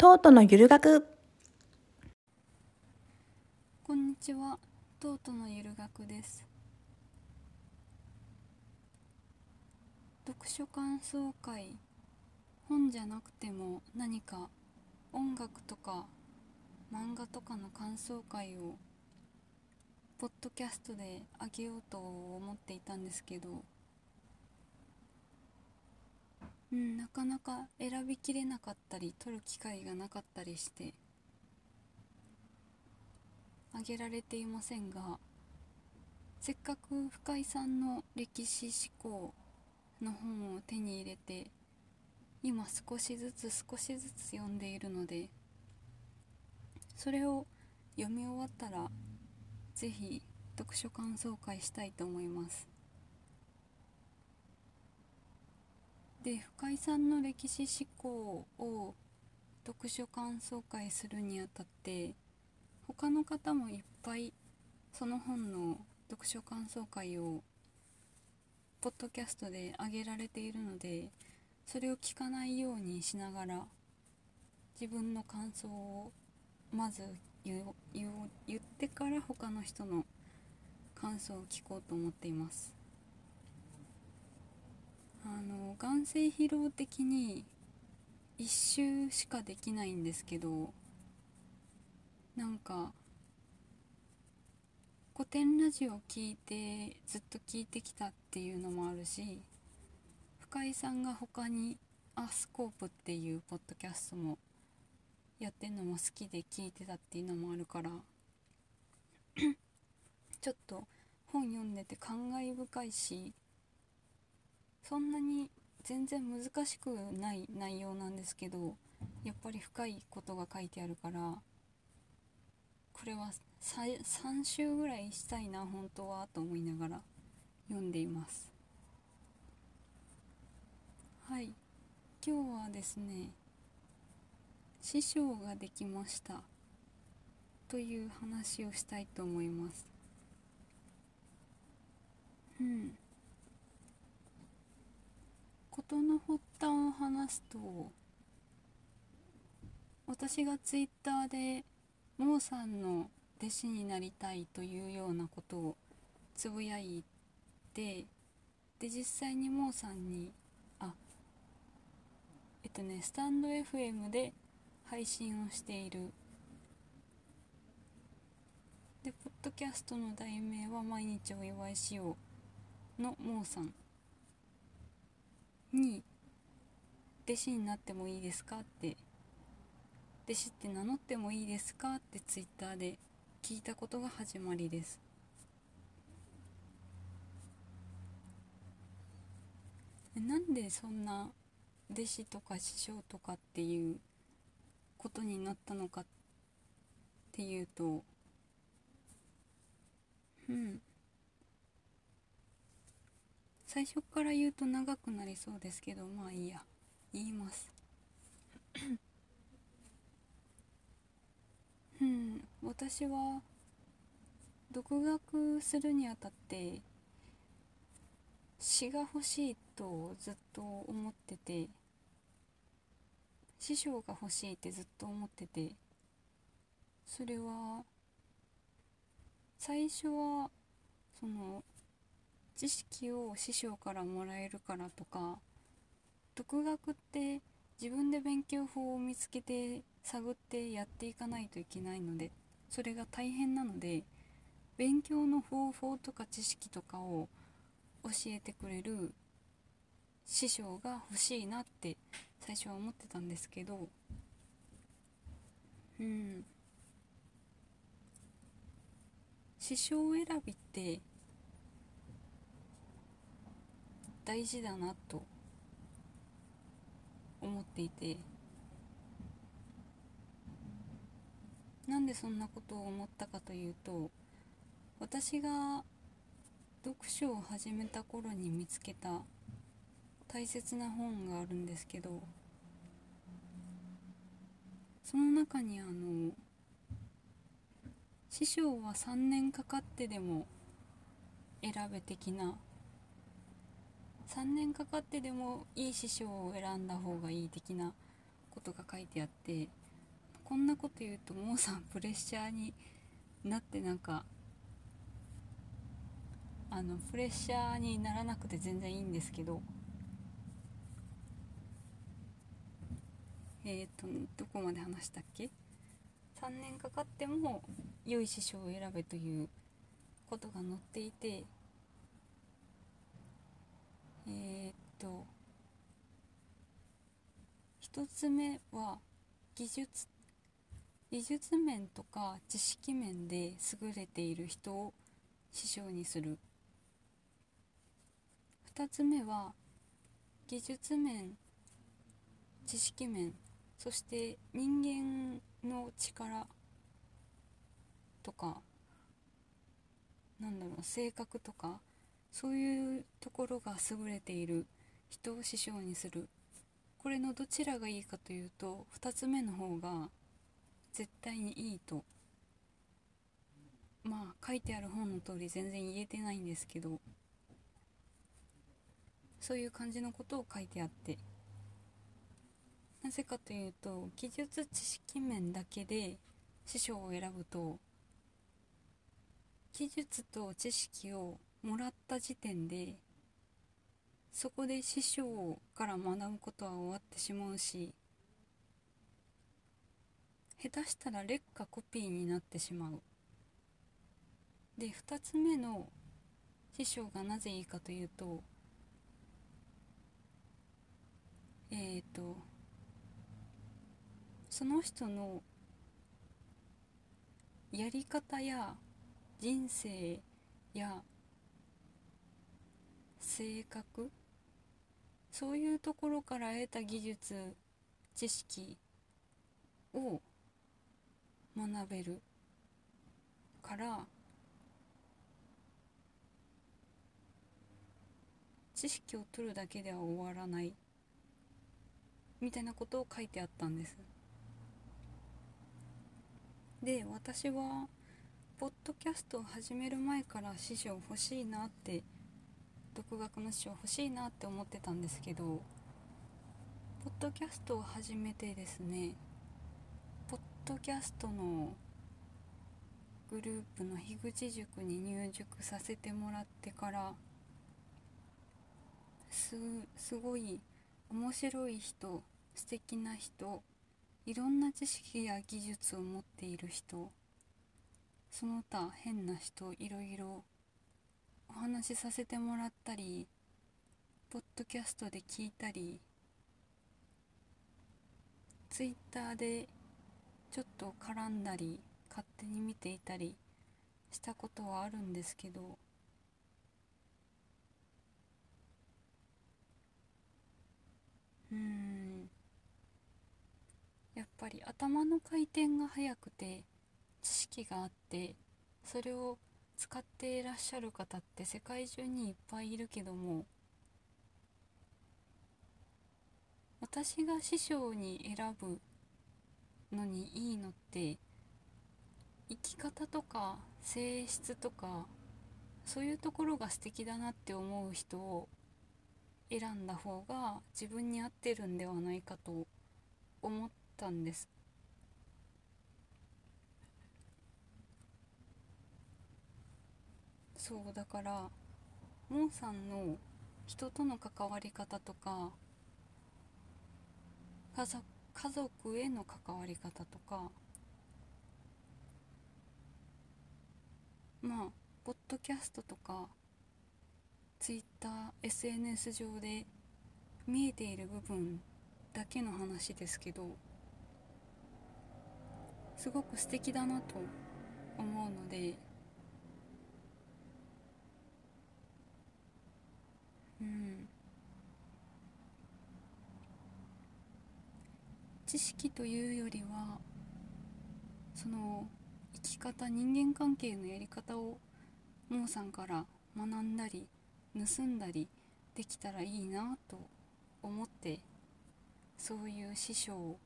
トートのゆる学。こんにちは、トートのゆる学です。読書感想会、本じゃなくても何か音楽とか漫画とかの感想会をポッドキャストであげようと思っていたんですけど、うん、なかなか選びきれなかったり撮る機会がなかったりしてあげられていませんがせっかく深井さんの歴史思考の本を手に入れて今少しずつ少しずつ読んでいるのでそれを読み終わったらぜひ読書感想会したいと思います。で深井さんの歴史思考を読書感想会するにあたって他の方もいっぱいその本の読書感想会をポッドキャストで上げられているのでそれを聞かないようにしながら自分の感想をまず言言ってから他の人の感想を聞こうと思っています。あの眼性疲労的に一周しかできないんですけどなんか古典ラジオを聞いてずっと聞いてきたっていうのもあるし深井さんが他に「アスコープ」っていうポッドキャストもやってるのも好きで聞いてたっていうのもあるからちょっと本読んでて感慨深いしそんなに全然難しくない内容なんですけどやっぱり深いことが書いてあるからこれは 3, 週ぐらいしたいな本当はと思いながら読んでいます。はい。今日はですね師匠ができました。という話をしたいと思います。うん。事の発端を話すと私がツイッターでモーさんの弟子になりたいというようなことをつぶやいてで実際にモーさんにあえっとねスタンド FM で配信をしている。でポッドキャストの題名は「毎日お祝いしよう」のモーさん。に「弟子になってもいいですか?」って「弟子って名乗ってもいいですか?」ってツイッターで聞いたことが始まりですなんでそんな弟子とか師匠とかっていうことになったのかっていうとうん最初から言うと長くなりそうですけどまあいいや。言います。うん。私は独学するにあたって詩が欲しいとずっと思ってて師匠が欲しいってずっと思っててそれは最初はその知識を師匠からもらえるからとか独学って自分で勉強法を見つけて探ってやっていかないといけないのでそれが大変なので勉強の方法とか知識とかを教えてくれる師匠が欲しいなって最初は思ってたんですけどうん。師匠選びって大事だなと思っていてなんでそんなことを思ったかというと私が読書を始めた頃に見つけた大切な本があるんですけどその中にあの師匠は3年かかってでも選べ的な3年かかってでもいい師匠を選んだ方がいい的なことが書いてあってこんなこと言うともうさんプレッシャーになってなんかあのプレッシャーにならなくて全然いいんですけどえっ、ー、とどこまで話したっけ？3年かかっても良い師匠を選べということが載っていてえー、っと1つ目は技術技術面とか知識面で優れている人を師匠にする。2つ目は技術面知識面そして人間の力とかなんだろう性格とか。そういうところが優れている人を師匠にする。これのどちらがいいかというと2つ目の方が絶対にいいと。まあ書いてある本の通り全然言えてないんですけどそういう感じのことを書いてあって。なぜかというと技術知識面だけで師匠を選ぶと技術と知識をもらった時点でそこで師匠から学ぶことは終わってしまうし下手したら劣化コピーになってしまう。で2つ目の師匠がなぜいいかというとえっ、ー、とその人のやり方や人生や性格？そういうところから得た技術知識を学べるから知識を取るだけでは終わらないみたいなことを書いてあったんです。で私はポッドキャストを始める前から師匠欲しいなって独学の師匠欲しいなって思ってたんですけどポッドキャストを始めてですねポッドキャストのグループの樋口塾に入塾させてもらってからすすごい面白い人素敵な人いろんな知識や技術を持っている人その他変な人いろいろお話しさせてもらったりポッドキャストで聞いたりツイッターでちょっと絡んだり勝手に見ていたりしたことはあるんですけどうんやっぱり頭の回転が速くて知識があってそれを使っていらっしゃる方って世界中にいっぱいいるけども私が師匠に選ぶのにいいのって生き方とか性質とかそういうところが素敵だなって思う人を選んだ方が自分に合ってるんではないかと思ったんです。そうだからモンさんの人との関わり方とか家族家族への関わり方とかまあポッドキャストとかツイッター SNS 上で見えている部分だけの話ですけどすごく素敵だなと思うのでうん知識というよりはその生き方人間関係のやり方をモーさんから学んだり盗んだりできたらいいなと思ってそういう師匠を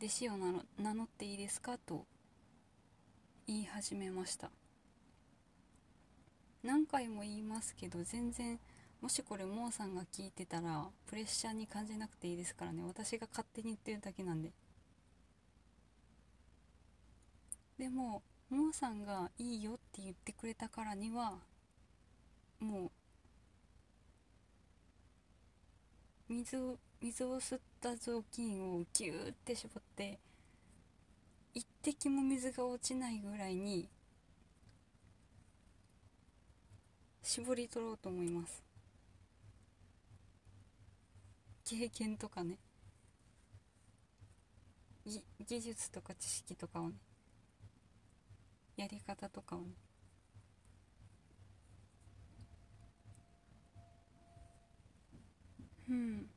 弟子を名乗っていいですかと言い始めました。何回も言いますけど全然もしこれモーさんが聞いてたらプレッシャーに感じなくていいですからね。私が勝手に言ってるだけなんで。でもモーさんがいいよって言ってくれたからにはもう水を水を吸った雑巾をギューって絞って一滴も水が落ちないぐらいに絞り取ろうと思います。経験とかね。技術とか知識とかをね。やり方とかをね。うん。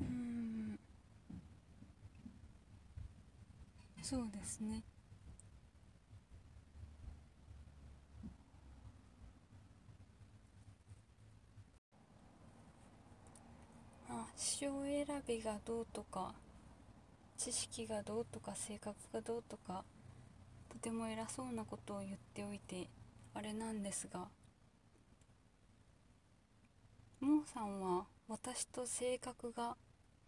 うん。そうですね。師匠選びがどうとか知識がどうとか性格がどうとかとても偉そうなことを言っておいてあれなんですがモーさんは私と性格が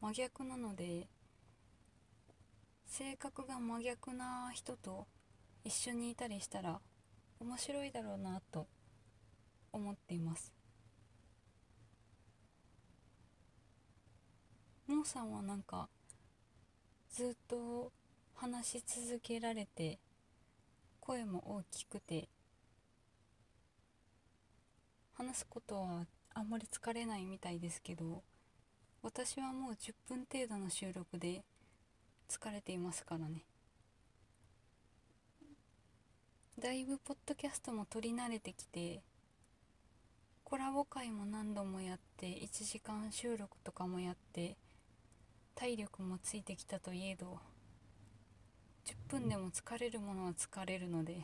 真逆なので性格が真逆な人と一緒にいたりしたら面白いだろうなと思っていますモーさんはなんかずっと話し続けられて声も大きくて話すことはあんまり疲れないみたいですけど私はもう10分程度の収録で疲れていますからね。だいぶポッドキャストも撮り慣れてきてコラボ会も何度もやって1時間収録とかもやって体力もついてきたといえど10分でも疲れるものは疲れるので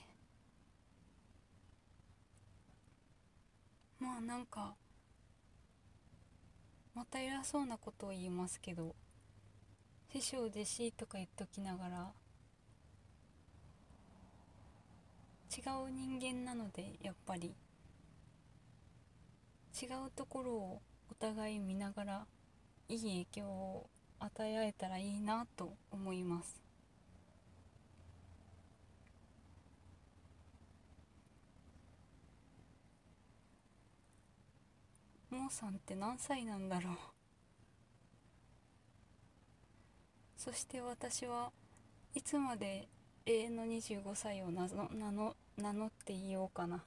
まあなんかまた偉そうなことを言いますけど師匠弟子とか言っときながら違う人間なのでやっぱり違うところをお互い見ながらいい影響を与え合えたらいいなと思います。モーさんって何歳なんだろう？そして私はいつまで永遠の25歳を名名の名乗っていようかな。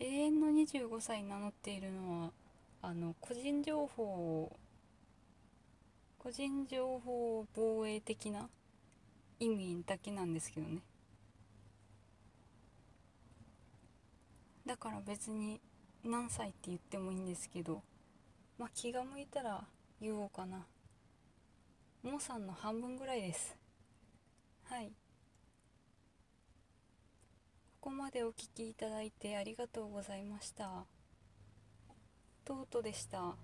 永遠の25歳名乗っているのはあの個人情報個人情報防衛的な意味だけなんですけどね。だから別に何歳って言ってもいいんですけどまあ気が向いたら言おうかな。モさんの半分ぐらいです。はい。ここまでお聴きいただいてありがとうございました。弟でした。